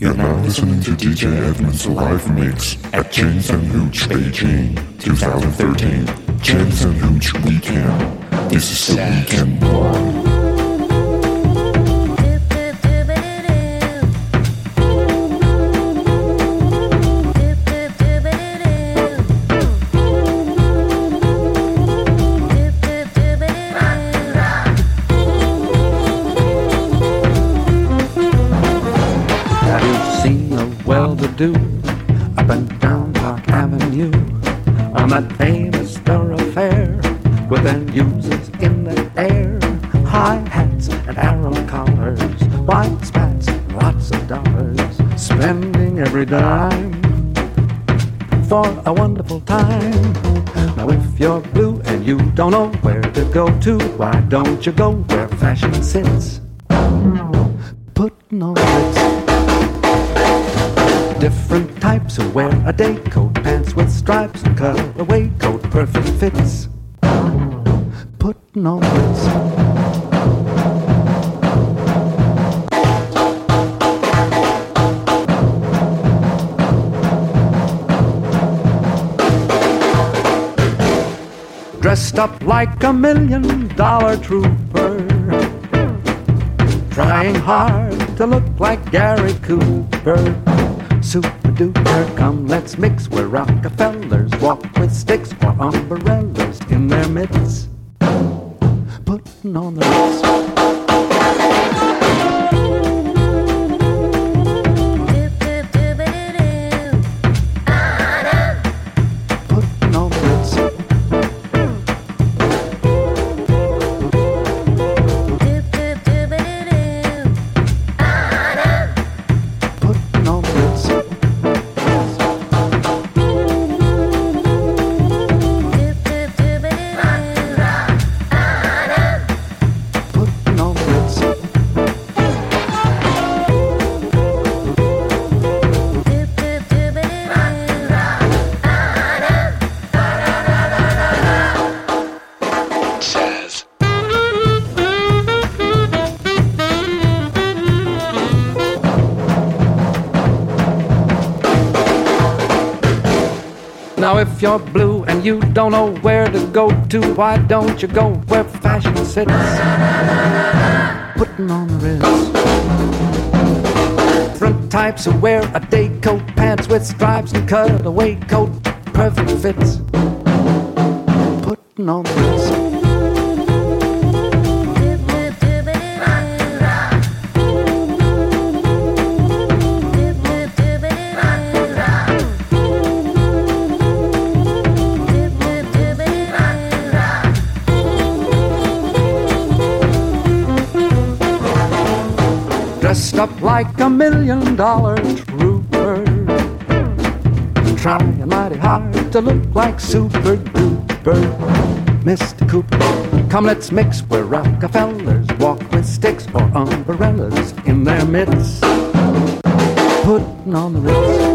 You're now listening to DJ Edmund's live mix at Janes and Hooch Beijing 2013. Janes and Hooch Weekend. This is the weekend one. Don't you go where fashion sits? Putting on Ritz different types who wear a day coat, pants with stripes, and cutaway coat, perfect fits. Like a million dollar trooper, trying hard to look like Gary Cooper super duper. Come, let's mix where Rockefellers walk with sticks or umbrellas in their midst, putting on the ritz. You're blue and you don't know where to go to, why don't you go where fashion sits? Putting on the Ritz. Different types who wear a day coat, pants with stripes and cutaway coat, perfect fits. Putting on the Ritz. Dressed up like a million dollar trooper. Trying mighty hard to look like super duper. Mr. Cooper, come let's mix where Rockefellers walk with sticks or umbrellas in their midst. Putting on the.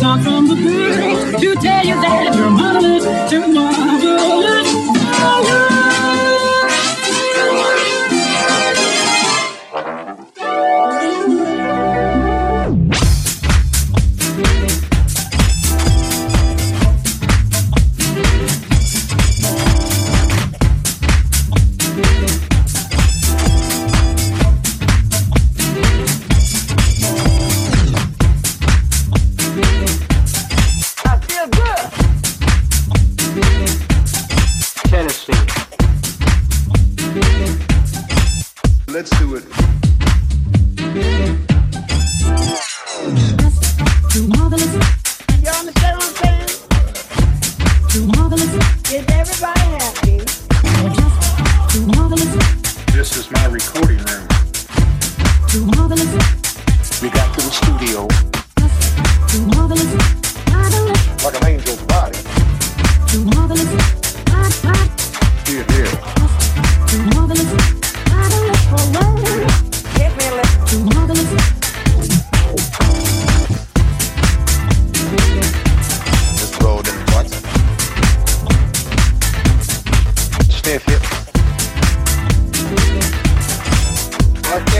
song from the girl to tell you that you're marvelous, you're marvelous. Okay.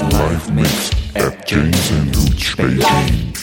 live mix at Janes and Hooch Beijing.